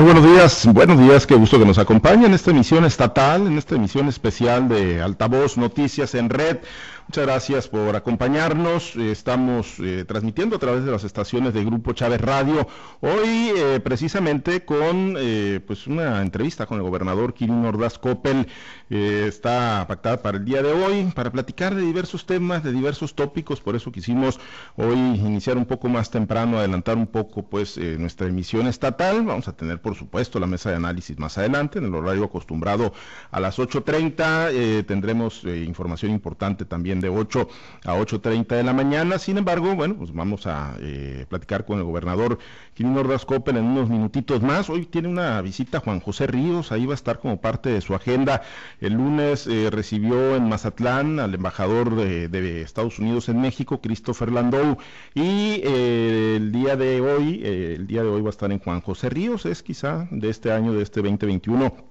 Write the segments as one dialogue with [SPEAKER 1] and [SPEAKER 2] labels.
[SPEAKER 1] Muy buenos días, buenos días, qué gusto que nos acompañe en esta emisión estatal, en esta emisión especial de Altavoz Noticias en Red. Muchas gracias por acompañarnos. Estamos eh, transmitiendo a través de las estaciones de Grupo Chávez Radio. Hoy eh, precisamente con eh, pues una entrevista con el gobernador Kirin Ordaz Coppel. está pactada para el día de hoy para platicar de diversos temas, de diversos tópicos. Por eso quisimos hoy iniciar un poco más temprano, adelantar un poco pues nuestra emisión estatal. Vamos a tener por supuesto la mesa de análisis más adelante en el horario acostumbrado a las 8.30. tendremos información importante también de 8 a 8.30 de la mañana. Sin embargo, bueno, pues vamos a eh, platicar con el gobernador Quirino Ordaz en unos minutitos más. Hoy tiene una visita Juan José Ríos, ahí va a estar como parte de su agenda. El lunes eh, recibió en Mazatlán al embajador de, Estados Unidos en México, Christopher Landau, y eh, el día de hoy, el día de hoy va a estar en Juan José Ríos, es quizá de este año, de este 2021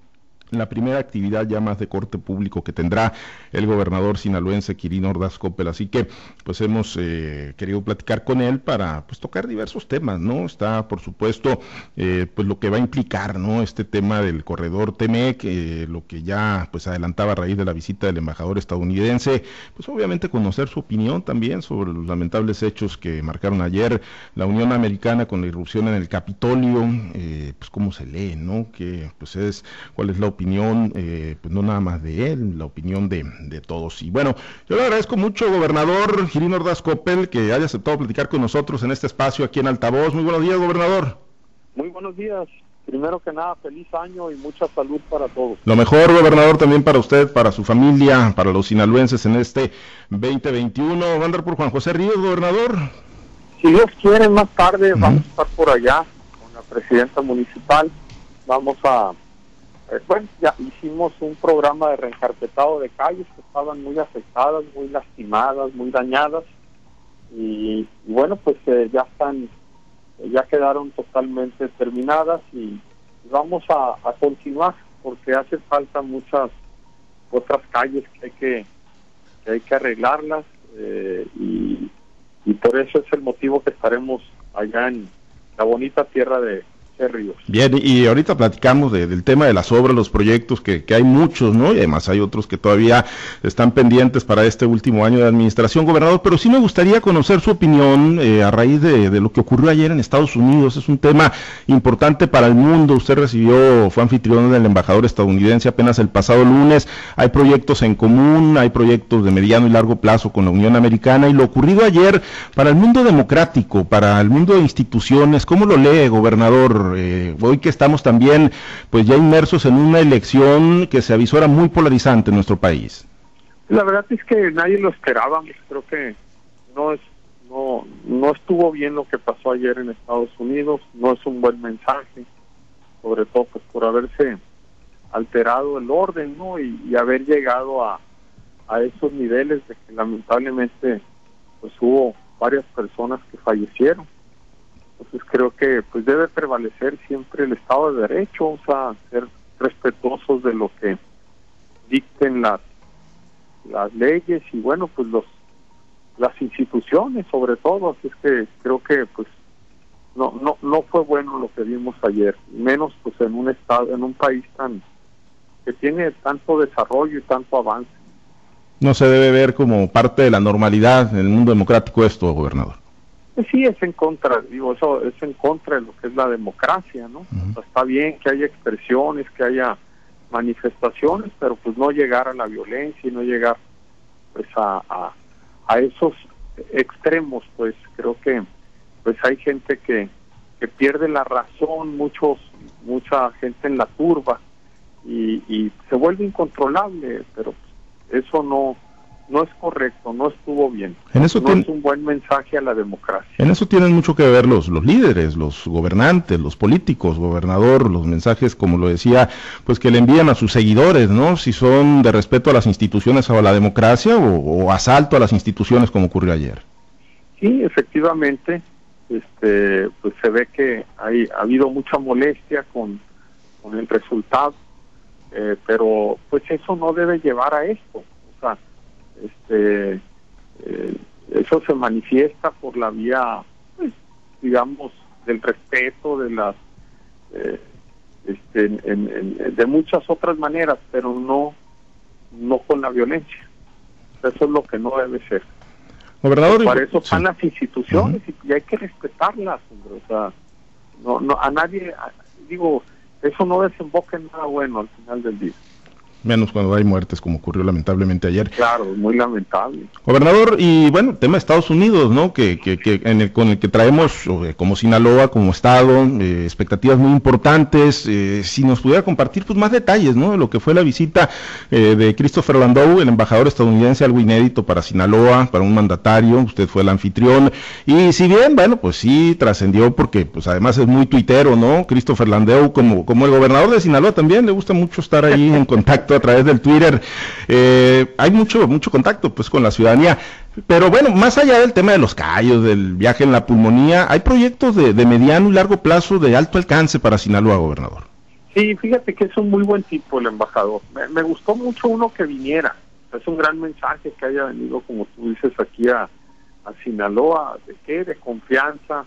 [SPEAKER 1] la primera actividad ya más de corte público que tendrá el gobernador sinaloense Quirino Ordaz Coppel. Así que pues hemos eh, querido platicar con él para pues tocar diversos temas, ¿no? Está por supuesto eh, pues lo que va a implicar, ¿no? Este tema del corredor TEMEC, eh, lo que ya pues adelantaba a raíz de la visita del embajador estadounidense, pues obviamente conocer su opinión también sobre los lamentables hechos que marcaron ayer la Unión Americana con la irrupción en el Capitolio, pues cómo se lee, ¿no? Que pues es cuál es la opinión opinión, eh, pues no nada más de él, la opinión de, todos. Y bueno, yo le agradezco mucho, gobernador Girino Ordaz Coppel, que haya aceptado platicar con nosotros en este espacio aquí en Altavoz. Muy buenos días, gobernador.
[SPEAKER 2] Muy buenos días. Primero que nada, feliz año y mucha salud para todos.
[SPEAKER 1] Lo mejor, gobernador, también para usted, para su familia, para los sinaloenses en este 2021. Va a andar por Juan José Ríos, gobernador.
[SPEAKER 2] Si Dios quiere, más tarde vamos a estar por allá con la presidenta municipal. Vamos a eh, bueno, ya hicimos un programa de reencarpetado de calles que estaban muy afectadas, muy lastimadas, muy dañadas. Y, bueno, pues eh, ya están, ya quedaron totalmente terminadas y vamos a, continuar porque hace falta muchas otras calles que hay que, hay que arreglarlas eh, y, y por eso es el motivo que estaremos allá en la bonita tierra de,
[SPEAKER 1] Bien, y ahorita platicamos del tema de las obras, los proyectos, que, hay muchos, ¿no? Y además hay otros que todavía están pendientes para este último año de administración, gobernador, pero sí me gustaría conocer su opinión eh, a raíz de, lo que ocurrió ayer en Estados Unidos. Es un tema importante para el mundo. Usted recibió, fue anfitrión del embajador estadounidense apenas el pasado lunes. Hay proyectos en común, hay proyectos de mediano y largo plazo con la Unión Americana y lo ocurrido ayer para el mundo democrático, para el mundo de instituciones, ¿cómo lo lee, gobernador? Eh, hoy que estamos también pues ya inmersos en una elección que se avisora muy polarizante en nuestro país.
[SPEAKER 2] La verdad es que nadie lo esperaba, creo que no es no no estuvo bien lo que pasó ayer en Estados Unidos, no es un buen mensaje, sobre todo pues por haberse alterado el orden, ¿no? Y, y haber llegado a, a esos niveles de que lamentablemente pues hubo varias personas que fallecieron. Entonces creo que pues debe prevalecer siempre el Estado de Derecho, o sea, ser respetuosos de lo que dicten las las leyes y bueno pues los las instituciones sobre todo. Así es que creo que pues no no no fue bueno lo que vimos ayer menos pues en un estado en un país tan que tiene tanto desarrollo y tanto avance.
[SPEAKER 1] No se debe ver como parte de la normalidad en el mundo democrático esto gobernador
[SPEAKER 2] sí es en contra, digo, eso es en contra de lo que es la democracia, ¿no? está bien que haya expresiones, que haya manifestaciones, pero pues no llegar a la violencia y no llegar pues a, a, esos extremos, pues creo que pues hay gente que, que pierde la razón, muchos mucha gente en la turba y, y se vuelve incontrolable, pero eso no no es correcto, no estuvo bien. En eso no es un buen mensaje a la democracia.
[SPEAKER 1] En eso tienen mucho que ver los, los líderes, los gobernantes, los políticos, gobernador, los mensajes, como lo decía, pues que le envían a sus seguidores, ¿no? Si son de respeto a las instituciones o a la democracia o, asalto a las instituciones como ocurrió ayer.
[SPEAKER 2] Sí, efectivamente, este, pues se ve que hay, ha habido mucha molestia con, con el resultado, eh, pero pues eso no debe llevar a esto. Este eh, eso se manifiesta por la vía pues, digamos del respeto de las eh, este, de muchas otras maneras, pero no, no con la violencia. Eso es lo que no debe ser. Gobernador, Para eso están las instituciones y, hay que respetarlas, O sea, no, no, a nadie, digo, eso no desemboca en nada bueno al final del día
[SPEAKER 1] menos cuando hay muertes como ocurrió lamentablemente ayer.
[SPEAKER 2] Claro, muy lamentable.
[SPEAKER 1] Gobernador, y bueno, tema de Estados Unidos, ¿no? Que, que, que en el, con el que traemos como Sinaloa, como Estado, eh, expectativas muy importantes. Eh, si nos pudiera compartir pues más detalles, ¿no? De lo que fue la visita eh, de Christopher Landau, el embajador estadounidense, algo inédito para Sinaloa, para un mandatario, usted fue el anfitrión. Y si bien, bueno, pues sí, trascendió porque pues además es muy tuitero, ¿no? Christopher Landau, como, como el gobernador de Sinaloa también, le gusta mucho estar ahí en contacto a través del Twitter. Eh, hay mucho, mucho contacto pues con la ciudadanía. Pero bueno, más allá del tema de los callos, del viaje en la pulmonía, hay proyectos de, mediano y largo plazo de alto alcance para Sinaloa, gobernador.
[SPEAKER 2] Sí, fíjate que es un muy buen tipo el embajador. Me, gustó mucho uno que viniera. Es un gran mensaje que haya venido, como tú dices, aquí a, a Sinaloa. ¿De qué? De confianza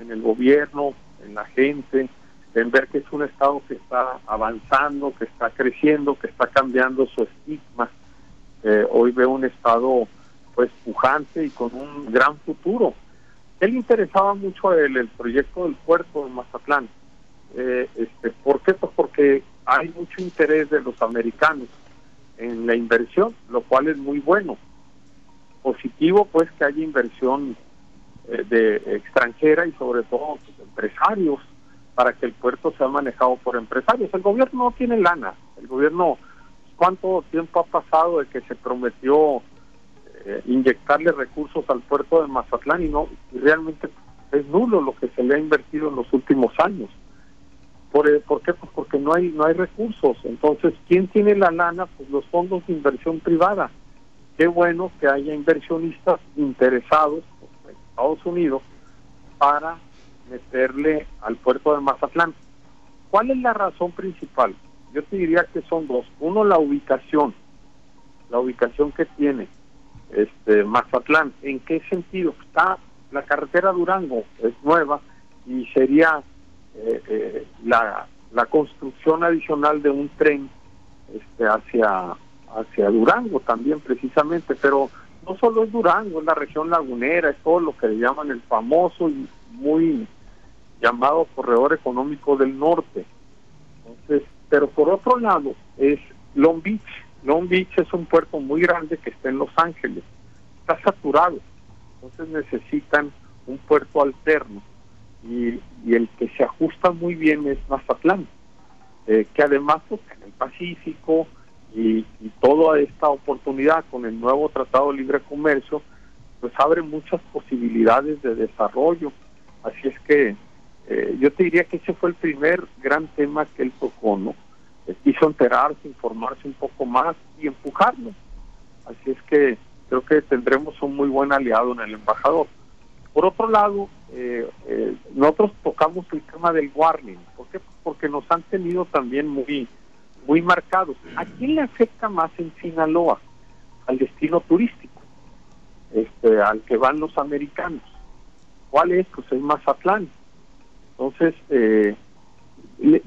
[SPEAKER 2] en el gobierno, en la gente, en ver que es un Estado que está avanzando, que está creciendo, que está cambiando su estigma. Eh, hoy veo un Estado pues pujante y con un gran futuro. Él interesaba mucho el, el proyecto del puerto de Mazatlán. Eh, este, ¿Por qué? Pues porque hay mucho interés de los americanos en la inversión, lo cual es muy bueno. Positivo pues que haya inversión eh, de extranjera y sobre todo pues, empresarios para que el puerto sea manejado por empresarios. El gobierno no tiene lana. El gobierno, ¿cuánto tiempo ha pasado de que se prometió eh, inyectarle recursos al puerto de Mazatlán y no realmente es nulo lo que se le ha invertido en los últimos años? ¿Por, eh, ¿Por qué? Pues porque no hay no hay recursos. Entonces, ¿quién tiene la lana? Pues los fondos de inversión privada. Qué bueno que haya inversionistas interesados en Estados Unidos para meterle al puerto de Mazatlán. ¿Cuál es la razón principal? Yo te diría que son dos. Uno, la ubicación, la ubicación que tiene este Mazatlán. ¿En qué sentido? Está la carretera Durango, es nueva y sería eh, eh, la, la construcción adicional de un tren este, hacia, hacia Durango también precisamente, pero no solo es Durango, es la región lagunera, es todo lo que le llaman el famoso y muy llamado Corredor Económico del Norte. Entonces, pero por otro lado es Long Beach. Long Beach es un puerto muy grande que está en Los Ángeles. Está saturado. Entonces necesitan un puerto alterno. Y, el que se ajusta muy bien es Mazatlán, eh, que además pues, en el Pacífico y, y toda esta oportunidad con el nuevo Tratado de Libre Comercio, pues abre muchas posibilidades de desarrollo. Así es que eh, yo te diría que ese fue el primer gran tema que él tocó, ¿no? Eh, quiso enterarse, informarse un poco más y empujarlo. Así es que creo que tendremos un muy buen aliado en el embajador. Por otro lado, eh, nosotros tocamos el tema del warning. ¿Por qué? Porque nos han tenido también muy, muy marcados. ¿A quién le afecta más en Sinaloa? Al destino turístico, este, al que van los americanos. ¿Cuál es? Pues es Mazatlán entonces, eh,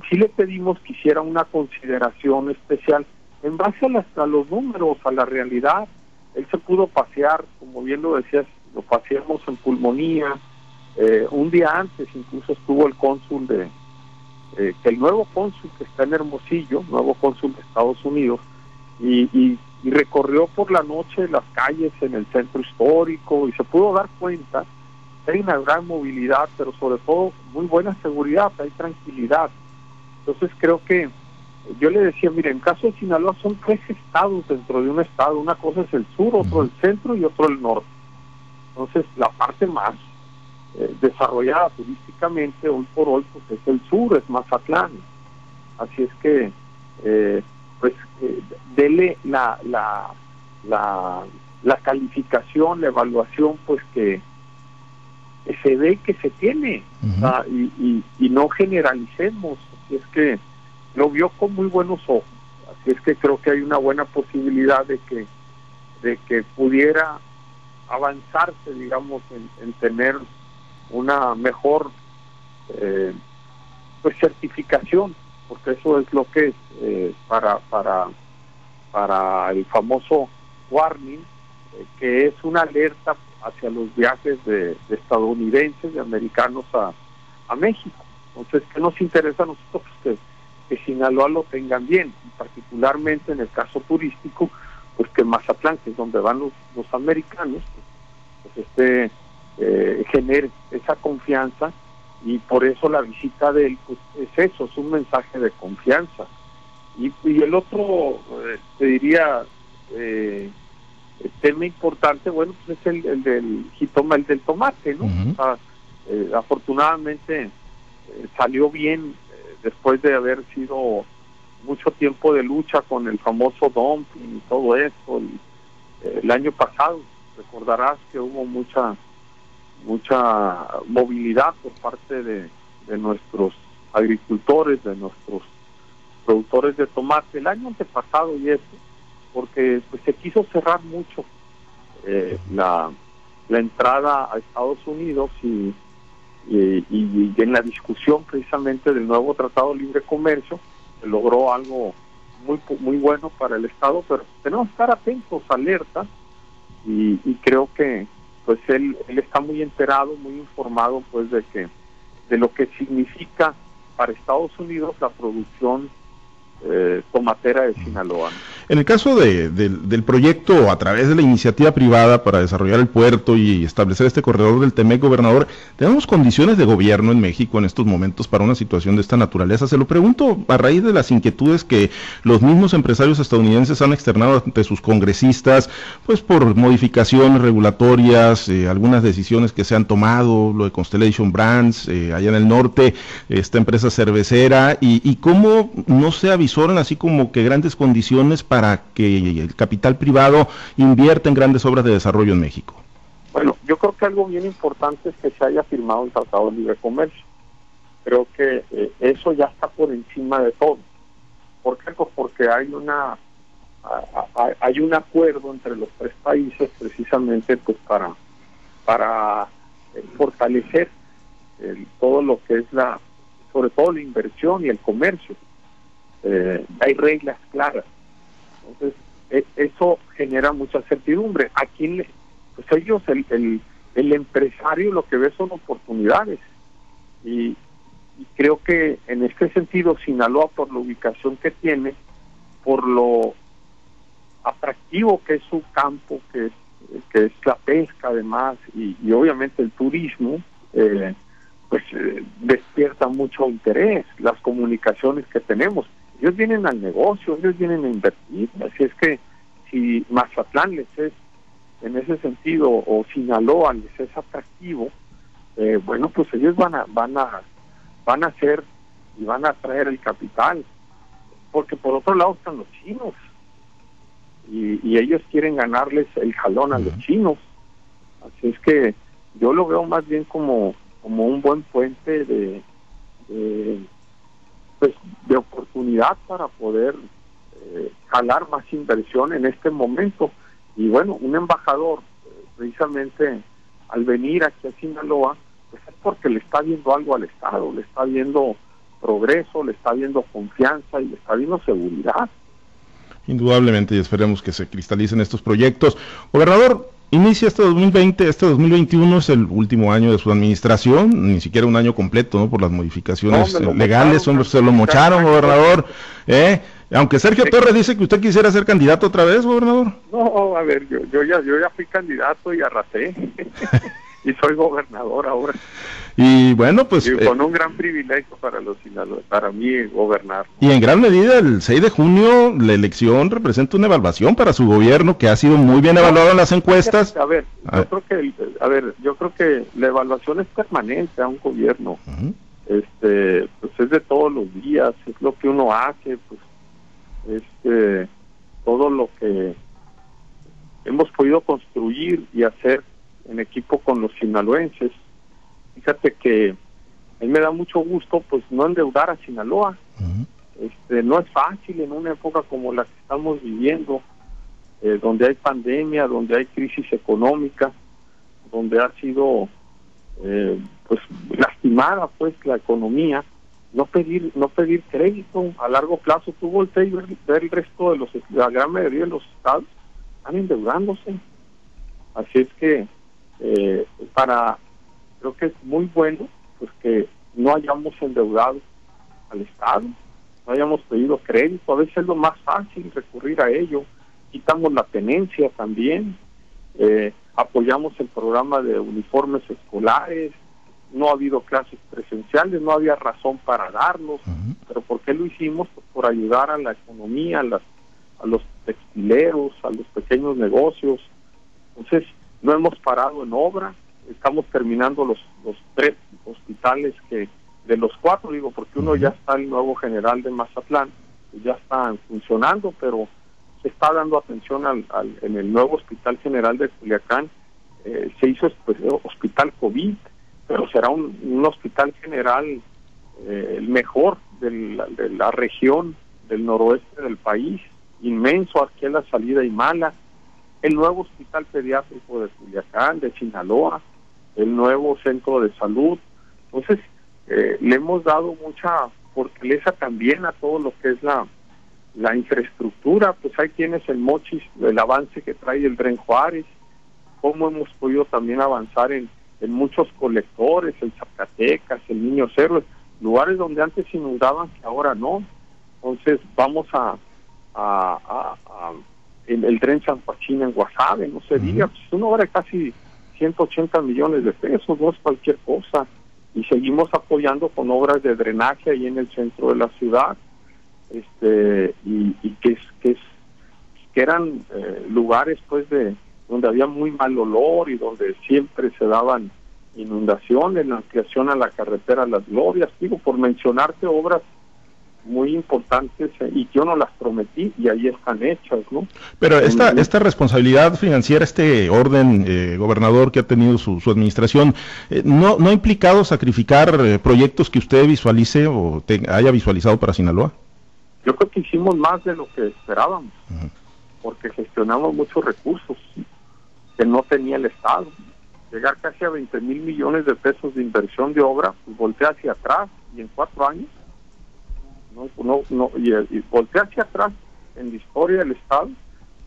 [SPEAKER 2] sí le pedimos que hiciera una consideración especial en base a, los números, a la realidad. Él se pudo pasear, como bien lo decías, lo paseamos en pulmonía. Eh, un día antes incluso estuvo el cónsul de, eh, el nuevo cónsul que está en Hermosillo, nuevo cónsul de Estados Unidos, y, y, recorrió por la noche las calles en el centro histórico y se pudo dar cuenta una gran movilidad, pero sobre todo muy buena seguridad, hay tranquilidad. Entonces creo que yo le decía, mire, en caso de Sinaloa son tres estados dentro de un estado, una cosa es el sur, otro el centro y otro el norte. Entonces la parte más eh, desarrollada turísticamente hoy por hoy pues es el sur, es Mazatlán. Así es que eh, pues eh, dele la, la, la, la calificación, la evaluación pues que se ve que se tiene y, y, no generalicemos. Así es que lo vio con muy buenos ojos. Así es que creo que hay una buena posibilidad de que, de que pudiera avanzarse, digamos, en, tener una mejor eh, pues certificación, porque eso es lo que es eh, para, para, para el famoso warning, eh, que es una alerta hacia los viajes de, estadounidenses, de americanos a, a, México. Entonces, ¿qué nos interesa a nosotros? Que, que Sinaloa lo tengan bien, particularmente en el caso turístico, pues que Mazatlán, que es donde van los, los americanos, pues este eh, genere esa confianza y por eso la visita de él pues, es eso, es un mensaje de confianza. Y, el otro, eh, te diría, eh, tema importante, bueno, pues es el, del jitoma, el del tomate, ¿no? Eh, afortunadamente salió bien después de haber sido mucho tiempo de lucha con el famoso dumping y todo eso. el año pasado, recordarás que hubo mucha mucha movilidad por parte de, nuestros agricultores, de nuestros productores de tomate el año antepasado y este, porque pues se quiso cerrar mucho eh, la, la entrada a Estados Unidos y, en la discusión precisamente del nuevo Tratado de Libre Comercio se logró algo muy muy bueno para el Estado, pero tenemos que estar atentos, alerta, y, y creo que pues él, él está muy enterado, muy informado pues de que de lo que significa para Estados Unidos la producción eh, tomatera de Sinaloa.
[SPEAKER 1] En el caso de, del proyecto a través de la iniciativa privada para desarrollar el puerto y establecer este corredor del Temec, gobernador, ¿tenemos condiciones de gobierno en México en estos momentos para una situación de esta naturaleza? Se lo pregunto a raíz de las inquietudes que los mismos empresarios estadounidenses han externado ante sus congresistas, pues por modificaciones regulatorias, eh, algunas decisiones que se han tomado, lo de Constellation Brands, eh, allá en el norte, esta empresa cervecera, y, y cómo no se visto así como que grandes condiciones para que el capital privado invierta en grandes obras de desarrollo en México?
[SPEAKER 2] Bueno, yo creo que algo bien importante es que se haya firmado un tratado de libre comercio. Creo que eh, eso ya está por encima de todo. ¿Por qué? Pues porque hay una hay un acuerdo entre los tres países precisamente pues para para eh, fortalecer todo lo que es la sobre todo la inversión y el comercio eh, hay reglas claras. Entonces, e, eso genera mucha certidumbre. Aquí, le, pues ellos, el, el, empresario lo que ve son oportunidades. Y, creo que en este sentido, Sinaloa, por la ubicación que tiene, por lo atractivo que es su campo, que es, que es la pesca además, y, obviamente el turismo, eh, pues eh, despierta mucho interés, las comunicaciones que tenemos ellos vienen al negocio, ellos vienen a invertir, así es que si Mazatlán les es, en ese sentido, o Sinaloa les es atractivo, eh, bueno, pues ellos van a, van a, van a hacer y van a traer el capital, porque por otro lado están los chinos, y, ellos quieren ganarles el jalón a los chinos, así es que yo lo veo más bien como, como un buen puente de pues, de oportunidad para poder eh, jalar más inversión en este momento. Y bueno, un embajador, eh, precisamente al venir aquí a Sinaloa, pues es porque le está viendo algo al Estado, le está viendo progreso, le está viendo confianza y le está viendo seguridad.
[SPEAKER 1] Indudablemente y esperemos que se cristalicen estos proyectos. Gobernador, Inicia este 2020, este 2021 es el último año de su administración, ni siquiera un año completo, ¿no? Por las modificaciones legales, son, se lo mocharon, gobernador. ¿eh? Aunque Sergio Torres dice que usted quisiera ser candidato otra vez, gobernador.
[SPEAKER 2] No, a ver, yo, yo ya, yo ya fui candidato y arrasé. y soy gobernador ahora.
[SPEAKER 1] Y bueno, pues...
[SPEAKER 2] Eh, con un gran privilegio para los para mí gobernar.
[SPEAKER 1] Y en gran medida el 6 de junio la elección representa una evaluación para su gobierno que ha sido muy bien evaluado en las encuestas.
[SPEAKER 2] A ver, yo creo que a ver, yo creo que la evaluación es permanente a un gobierno. Este, pues es de todos los días, es lo que uno hace, pues este todo lo que hemos podido construir y hacer en equipo con los sinaloenses. Fíjate que a mí me da mucho gusto pues no endeudar a Sinaloa. este, no es fácil en una época como la que estamos viviendo, eh, donde hay pandemia, donde hay crisis económica, donde ha sido eh, pues lastimada pues la economía no pedir no pedir crédito a largo plazo. Tú volteas y ver, el resto de los, la gran mayoría de los estados están endeudándose. Así es que eh, para, creo que es muy bueno pues que no hayamos endeudado al Estado, no hayamos pedido crédito, a veces es lo más fácil recurrir a ello, quitamos la tenencia también, eh, apoyamos el programa de uniformes escolares, no ha habido clases presenciales, no había razón para darlos, pero ¿por qué lo hicimos? Pues por ayudar a la economía, a, las, a los textileros, a los pequeños negocios. Entonces, no hemos parado en obra, estamos terminando los, los tres hospitales que, de los cuatro, digo, porque uno ya está el nuevo general de Mazatlán, ya están funcionando, pero se está dando atención al, en el nuevo hospital general de Culiacán, eh, se hizo pues, hospital COVID, pero será un, hospital general eh, el mejor de la, región del noroeste del país, inmenso aquí en la salida y mala, el nuevo hospital pediátrico de Culiacán, de Sinaloa, el nuevo centro de salud. Entonces, eh, le hemos dado mucha fortaleza también a todo lo que es la, la infraestructura, pues hay quienes el mochis, el avance que trae el Dren Juárez, cómo hemos podido también avanzar en en muchos colectores, el Zacatecas, el Niño Cero, lugares donde antes inundaban que ahora no. Entonces vamos a, el, tren San Joaquín en Guasave, no se diga, pues una obra de casi 180 millones de pesos, no es cualquier cosa. Y seguimos apoyando con obras de drenaje ahí en el centro de la ciudad, este y, que es que es que eran eh, lugares pues de donde había muy mal olor y donde siempre se daban inundaciones, la ampliación a la carretera Las Glorias, digo, por mencionarte obras muy importantes eh, y yo no las prometí y ahí están hechas, ¿no?
[SPEAKER 1] Pero esta, esta responsabilidad financiera, este orden, eh, gobernador, que ha tenido su, administración, eh, no, ¿no ha implicado sacrificar proyectos que usted visualice o haya visualizado para Sinaloa?
[SPEAKER 2] Yo creo que hicimos más de lo que esperábamos, porque gestionamos muchos recursos que no tenía el Estado. Llegar casi a 20 mil millones de pesos de inversión de obra, pues voltea hacia atrás y en cuatro años, no, no, no y, voltea hacia atrás en la historia del Estado,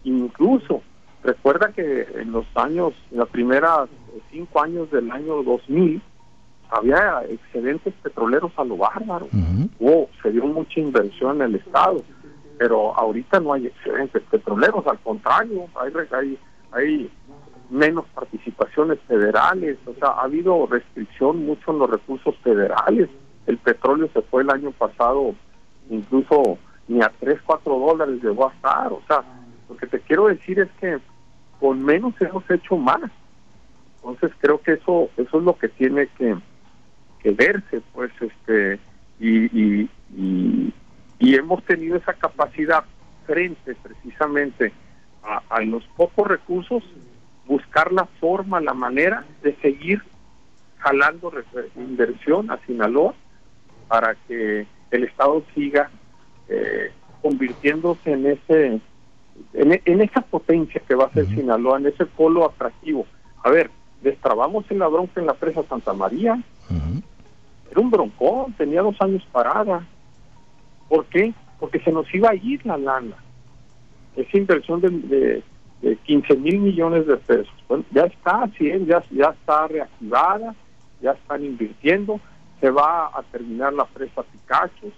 [SPEAKER 2] incluso recuerda que en los años, en las primeras cinco años del año 2000, había excedentes petroleros a lo bárbaro. se dio mucha inversión en el Estado, pero ahorita no hay excedentes petroleros, al contrario, hay, hay, hay menos participaciones federales, o sea, ha habido restricción mucho en los recursos federales. El petróleo se fue el año pasado incluso ni a 3, 4 dólares llegó a estar, o sea, lo que te quiero decir es que con menos hemos hecho más. Entonces creo que eso eso es lo que tiene que, verse, pues, este, y, y hemos tenido esa capacidad frente precisamente a, a los pocos recursos buscar la forma, la manera de seguir jalando inversión a Sinaloa para que el Estado siga eh, convirtiéndose en ese en, esa potencia que va a ser Sinaloa, en ese polo atractivo. A ver, destrabamos en la bronca en la presa Santa María. Era un broncón, tenía dos años parada. ¿Por qué? Porque se nos iba a ir la lana. Esa inversión de de 15 mil millones de pesos. Bueno, ya está, sí, ya, ya está reactivada, ya están invirtiendo, se va a terminar la presa Picachos,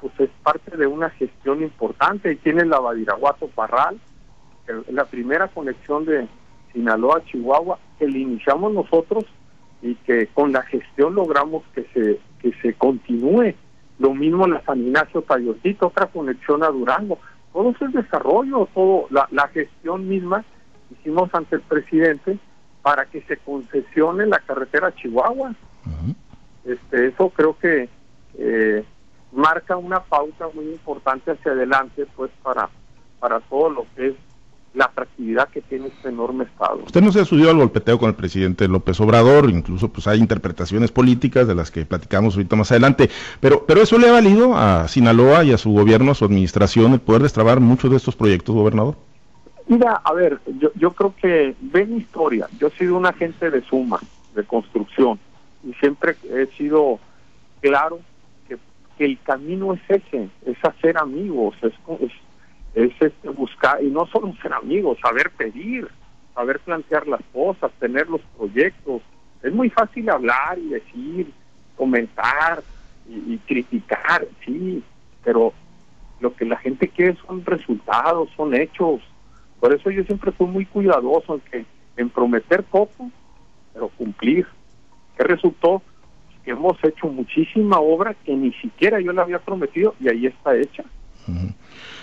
[SPEAKER 2] pues es parte de una gestión importante y tiene la Badiraguato Parral, la primera conexión de Sinaloa a Chihuahua que le iniciamos nosotros y que con la gestión logramos que se que se continúe. Lo mismo la San Ignacio Tayotito, otra conexión a Durango todo eso es desarrollo, todo la, la gestión misma hicimos ante el presidente para que se concesione la carretera Chihuahua. Este, eso creo que eh, marca una pauta muy importante hacia adelante, pues para para todo lo que es la atractividad que tiene este enorme Estado.
[SPEAKER 1] Usted no se ha subido al golpeteo con el presidente López Obrador, incluso pues hay interpretaciones políticas de las que platicamos ahorita más adelante, pero, pero eso le ha valido a Sinaloa y a su gobierno, a su administración, el poder destrabar muchos de estos proyectos, gobernador.
[SPEAKER 2] Mira, a ver, yo, yo creo que ven historia, yo he sido un agente de suma, de construcción, y siempre he sido claro que el camino es ese, es hacer amigos, es, es, este, buscar, y no solo ser amigos, saber pedir, saber plantear las cosas, tener los proyectos. Es muy fácil hablar y decir, comentar y, criticar, sí, pero lo que la gente quiere son resultados, son hechos. Por eso yo siempre fui muy cuidadoso en prometer poco, pero cumplir. ¿Qué resultó? que hemos hecho muchísima obra que ni siquiera yo la había prometido y ahí está hecha.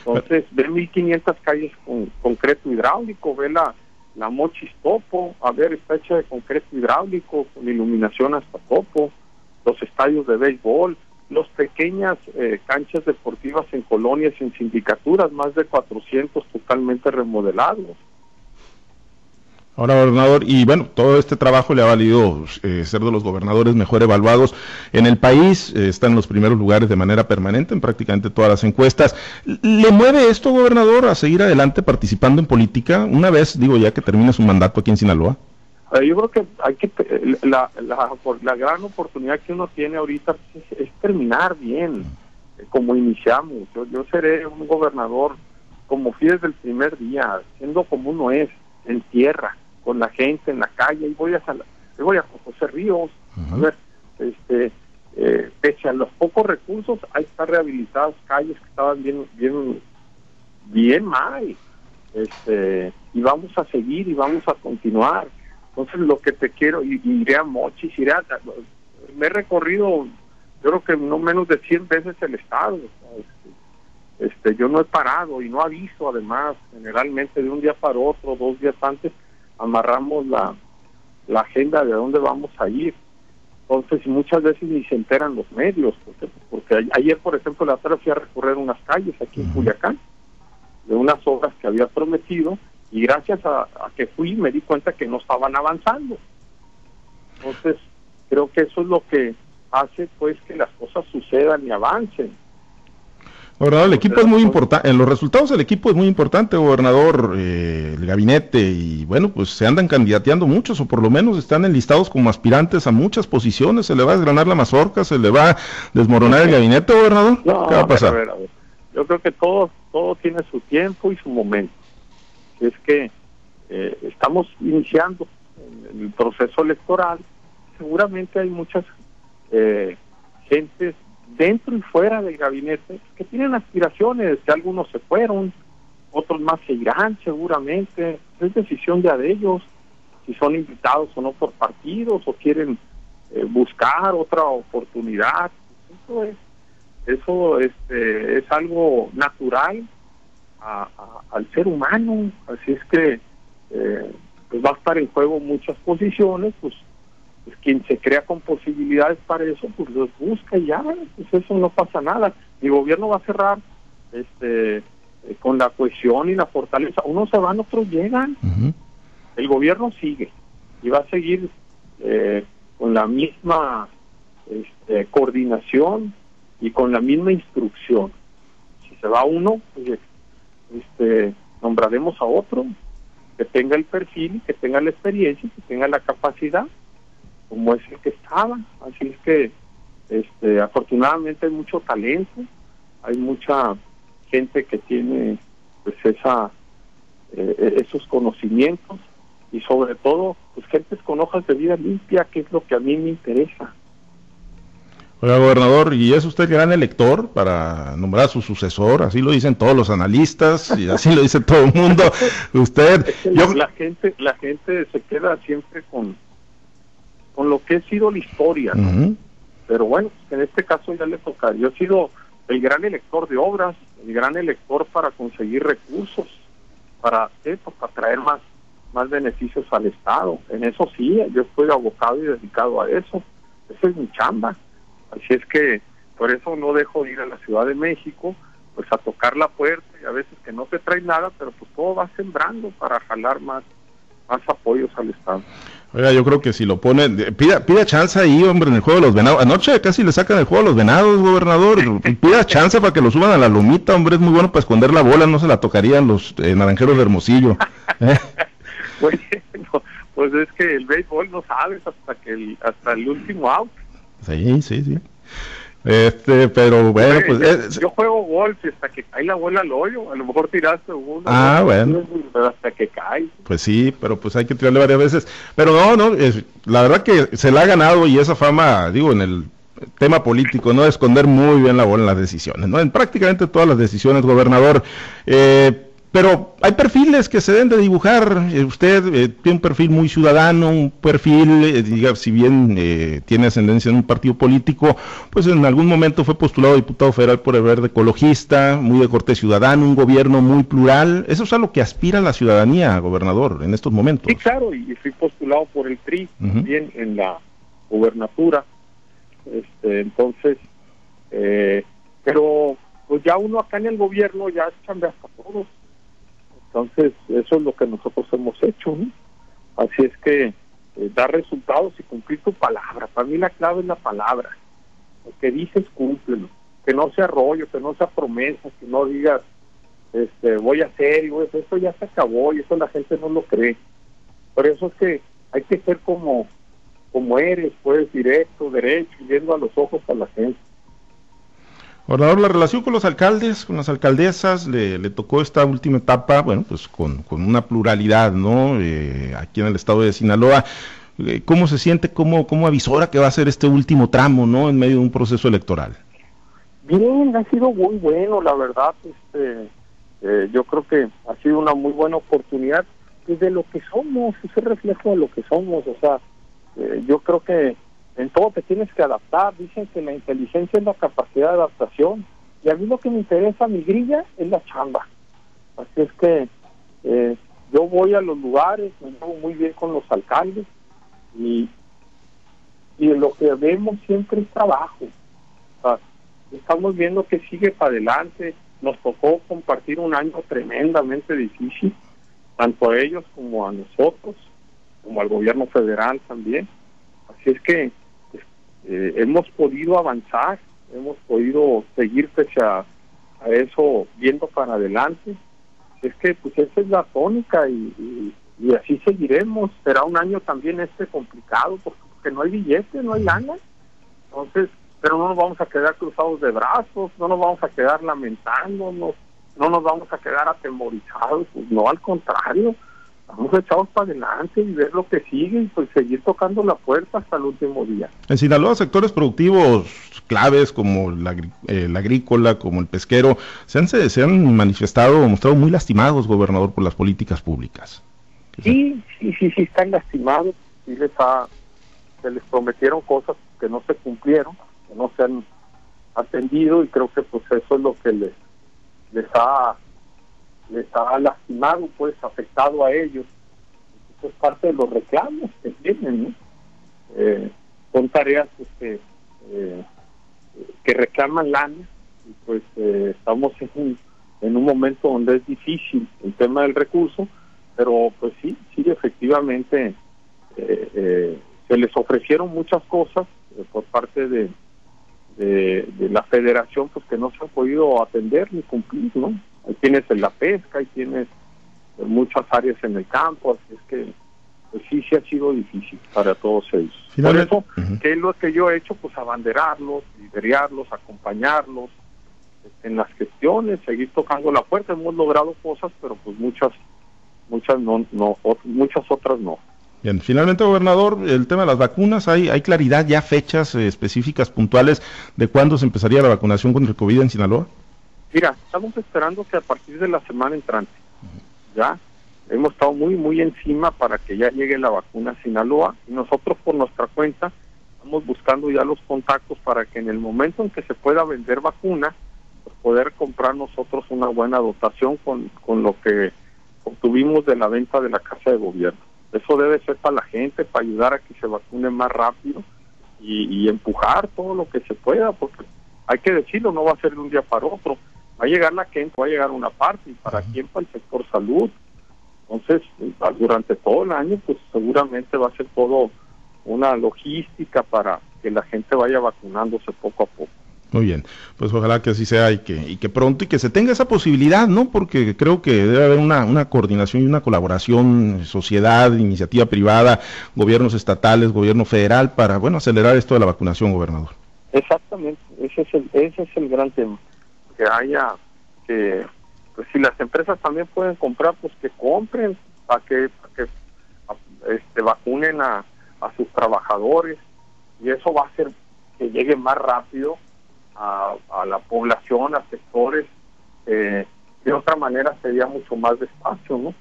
[SPEAKER 2] Entonces, ve 1500 calles con concreto hidráulico, ve la, la Mochis Topo, a ver, está hecha de concreto hidráulico, con iluminación hasta Topo, los estadios de béisbol, las pequeñas eh, canchas deportivas en colonias, en sindicaturas, más de 400 totalmente remodelados.
[SPEAKER 1] Ahora, gobernador, y bueno, todo este trabajo le ha valido eh, ser de los gobernadores mejor evaluados en el país, eh, está en los primeros lugares de manera permanente en prácticamente todas las encuestas. ¿Le mueve esto, gobernador, a seguir adelante participando en política una vez, digo, ya que termine su mandato aquí en Sinaloa?
[SPEAKER 2] Eh, yo creo que hay que la, la, la gran oportunidad que uno tiene ahorita es, terminar bien, como iniciamos. Yo, yo seré un gobernador como fui desde el primer día, siendo como uno es, en tierra con la gente en la calle y voy a voy a José Ríos a ver este eh, pese a los pocos recursos hay que estar rehabilitadas calles que estaban bien bien bien mal este y vamos a seguir y vamos a continuar. Entonces lo que te quiero y, iré a Mochis iré a, me he recorrido yo creo que no menos de 100 veces el estado este, este yo no he parado y no aviso además generalmente de un día para otro dos días antes amarramos la, la agenda de dónde vamos a ir. Entonces, muchas veces ni se enteran los medios, porque, porque ayer, por ejemplo, la tarde fui a recorrer unas calles aquí en Culiacán, de unas obras que había prometido, y gracias a, a, que fui me di cuenta que no estaban avanzando. Entonces, creo que eso es lo que hace pues que las cosas sucedan y avancen.
[SPEAKER 1] Gobernador, el equipo es muy importante, en los resultados del equipo es muy importante, gobernador, eh, el gabinete, y bueno, pues se andan candidateando muchos, o por lo menos están enlistados como aspirantes a muchas posiciones, se le va a desgranar la mazorca, se le va a desmoronar el gabinete, gobernador,
[SPEAKER 2] ¿qué va a pasar? Yo creo que todo, todo tiene su tiempo y su momento. Es que eh, estamos iniciando el proceso electoral, seguramente hay muchas eh, gentes dentro y fuera del gabinete que tienen aspiraciones, que algunos se fueron, otros más se irán seguramente, es decisión ya de ellos, si son invitados o no por partidos o quieren eh, buscar otra oportunidad, eso es, eso este, es algo natural al ser humano, así es que eh, pues va a estar en juego muchas posiciones, pues pues quien se crea con posibilidades para eso, pues los busca y ya, pues eso no pasa nada. Mi gobierno va a cerrar este eh, con la cohesión y la fortaleza. Unos se van, otros llegan. El gobierno sigue y va a seguir eh, con la misma este, coordinación y con la misma instrucción. Si se va uno, pues, este, nombraremos a otro que tenga el perfil, que tenga la experiencia, que tenga la capacidad como es el que estaba. Así es que este, afortunadamente hay mucho talento, hay mucha gente que tiene pues esa eh, esos conocimientos y sobre todo pues gentes con hojas de vida limpia, que es lo que a mí me interesa.
[SPEAKER 1] Oiga, gobernador, ¿y es usted gran elector para nombrar a su sucesor? Así lo dicen todos los analistas y así lo dice todo el mundo. Usted,
[SPEAKER 2] la gente, la gente se queda siempre con con lo que ha sido la historia. Pero bueno, en este caso ya le toca. Yo he sido el gran elector de obras, el gran elector para conseguir recursos, para, eso, para traer más, más beneficios al Estado. En eso sí, yo estoy abocado y dedicado a eso. Esa es mi chamba. Así es que por eso no dejo de ir a la Ciudad de México, pues a tocar la puerta y a veces que no se trae nada, pero pues todo va sembrando para jalar más, más apoyos al Estado.
[SPEAKER 1] Oiga, yo creo que si lo pone, pida, pida chance ahí, hombre, en el juego de los venados. Anoche casi le sacan el juego de los venados, gobernador. Pida chance para que lo suban a la lomita, hombre, es muy bueno para esconder la bola, no se la tocarían los eh, naranjeros de Hermosillo.
[SPEAKER 2] ¿eh? Bueno, pues es que el béisbol no sabes hasta que el, hasta el último out.
[SPEAKER 1] Sí, sí, sí. Este, pero bueno, pues.
[SPEAKER 2] Yo, juego golf y hasta que cae la bola al hoyo. A lo mejor tiraste uno.
[SPEAKER 1] Ah, bueno.
[SPEAKER 2] hasta que cae.
[SPEAKER 1] Pues sí, pero pues hay que tirarle varias veces. Pero no, no, es, la verdad que se la ha ganado y esa fama, digo, en el tema político, ¿no? Esconder muy bien la bola en las decisiones, ¿no? En prácticamente todas las decisiones, gobernador. Eh, pero hay perfiles que se deben de dibujar. Eh, usted eh, tiene un perfil muy ciudadano, un perfil, eh, diga, si bien tiene ascendencia en un partido político, pues en algún momento fue postulado diputado federal por el verde ecologista, muy de corte ciudadano, un gobierno muy plural. Eso es a lo que aspira la ciudadanía, gobernador, en estos momentos.
[SPEAKER 2] Sí, claro, y fui postulado por el TRI también en la gubernatura. Este, entonces, pero pues ya uno acá en el gobierno ya cambia hasta todos entonces, eso es lo que nosotros hemos hecho. Así es que eh, dar resultados y cumplir tu palabra. Para mí la clave es la palabra. Lo que dices, cúmplelo. Que no sea rollo, que no sea promesa, que no digas, este, voy a hacer, y eso ya se acabó y eso la gente no lo cree. Por eso es que hay que ser como, como eres, pues, directo, derecho, yendo a los ojos a la gente.
[SPEAKER 1] Gobernador, la relación con los alcaldes, con las alcaldesas, le, tocó esta última etapa, bueno, pues con, una pluralidad, ¿no? Eh, aquí en el estado de Sinaloa. Eh, ¿Cómo se siente, cómo, cómo avisora que va a ser este último tramo, ¿no? En medio de un proceso electoral.
[SPEAKER 2] Bien, ha sido muy bueno, la verdad. Este, eh, yo creo que ha sido una muy buena oportunidad. de lo que somos, ese reflejo de lo que somos. O sea, yo creo que en todo te tienes que adaptar. Dicen que la inteligencia es la capacidad de adaptación. Y a mí lo que me interesa, mi grilla, es la chamba. Así es que eh, yo voy a los lugares, me llevo muy bien con los alcaldes y, y lo que vemos siempre es trabajo. estamos viendo que sigue para adelante. Nos tocó compartir un año tremendamente difícil, tanto a ellos como a nosotros, como al gobierno federal también. Así es que eh, hemos podido avanzar, hemos podido seguir pese a, eso viendo para adelante. Es que pues esa es la tónica y, así seguiremos. Será un año también este complicado porque, no hay billete, no hay lana. Entonces, pero no nos vamos a quedar cruzados de brazos, no nos vamos a quedar lamentándonos, no nos vamos a quedar atemorizados, pues no, al contrario, vamos echados para adelante y ver lo que sigue y pues seguir tocando la puerta hasta el último día.
[SPEAKER 1] En Sinaloa, sectores productivos claves como la, eh, agrícola, como el pesquero, se han, se han manifestado, mostrado muy lastimados, gobernador, por las políticas públicas.
[SPEAKER 2] Sí, sí, sí, sí, están lastimados, sí les ha, se les prometieron cosas que no se cumplieron, que no se han atendido y creo que pues eso es lo que les, les ha les ha lastimado, pues afectado a ellos. Eso es parte de los reclamos que tienen, ¿no? Eh, son tareas este, eh, que reclaman lana y pues eh, estamos en un, en un momento donde es difícil el tema del recurso, pero pues sí, sí, efectivamente se les ofrecieron muchas cosas por parte de, de, la federación pues que no se han podido atender ni cumplir, ¿no? Ahí tienes en la pesca, ahí tienes muchas áreas en el campo, así es que pues sí, sí ha sido difícil para todos ellos. Por eso, ¿qué es lo que yo he hecho? Pues abanderarlos, liderarlos, acompañarlos en las gestiones, seguir tocando la puerta. Hemos logrado cosas, pero pues muchas, muchas no, no muchas otras no.
[SPEAKER 1] Bien, finalmente, gobernador, el tema de las vacunas, ¿hay, hay claridad ya, fechas eh, específicas, puntuales, de cuándo se empezaría la vacunación contra el COVID en Sinaloa?
[SPEAKER 2] Mira, estamos esperando que a partir de la semana entrante, ya, hemos estado muy, muy encima para que ya llegue la vacuna a Sinaloa y nosotros por nuestra cuenta estamos buscando ya los contactos para que en el momento en que se pueda vender vacuna, pues poder comprar nosotros una buena dotación con, con lo que obtuvimos de la venta de la Casa de Gobierno. Eso debe ser para la gente, para ayudar a que se vacune más rápido y, y empujar todo lo que se pueda, porque hay que decirlo, no va a ser de un día para otro va a llegar la gente, va a llegar una parte, y para quién, para el sector salud. Entonces, durante todo el año, pues seguramente va a ser todo una logística para que la gente vaya vacunándose poco a poco.
[SPEAKER 1] Muy bien, pues ojalá que así sea y que, y que pronto y que se tenga esa posibilidad, ¿no? Porque creo que debe haber una, una coordinación y una colaboración, sociedad, iniciativa privada, gobiernos estatales, gobierno federal, para, bueno, acelerar esto de la vacunación, gobernador.
[SPEAKER 2] Exactamente, ese es el, ese es el gran tema, que haya, que pues si las empresas también pueden comprar, pues que compren, para que, que este, vacunen a, a sus trabajadores, y eso va a hacer que llegue más rápido a, a la población, a sectores, eh, de otra manera sería mucho más despacio, ¿no?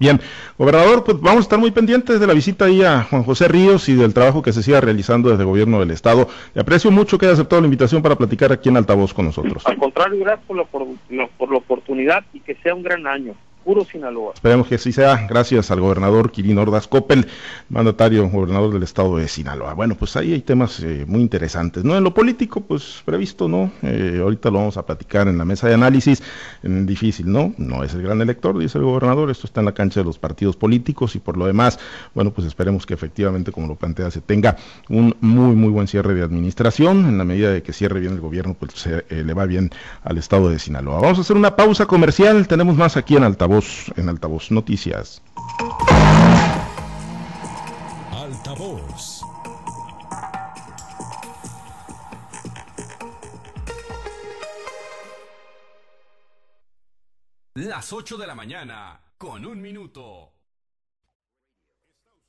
[SPEAKER 1] Bien, gobernador, pues vamos a estar muy pendientes de la visita ahí a Juan José Ríos y del trabajo que se siga realizando desde el gobierno del estado. Le aprecio mucho que haya aceptado la invitación para platicar aquí en Altavoz con nosotros.
[SPEAKER 2] Al contrario, gracias por la, por, por la oportunidad y que sea un gran año puro Sinaloa.
[SPEAKER 1] Esperemos que así sea, gracias al gobernador Quirino Ordaz Coppel, mandatario, gobernador del estado de Sinaloa. Bueno, pues ahí hay temas eh, muy interesantes, ¿no? En lo político, pues previsto, ¿no? Eh, ahorita lo vamos a platicar en la mesa de análisis, difícil, ¿no? No es el gran elector, dice el gobernador, esto está en la cancha de los partidos políticos y por lo demás, bueno, pues esperemos que efectivamente, como lo plantea, se tenga un muy, muy buen cierre de administración, en la medida de que cierre bien el gobierno, pues se, eh, le va bien al estado de Sinaloa. Vamos a hacer una pausa comercial, tenemos más aquí en Altavoz en Altavoz Noticias. Altavoz.
[SPEAKER 3] Las 8 de la mañana, con un minuto.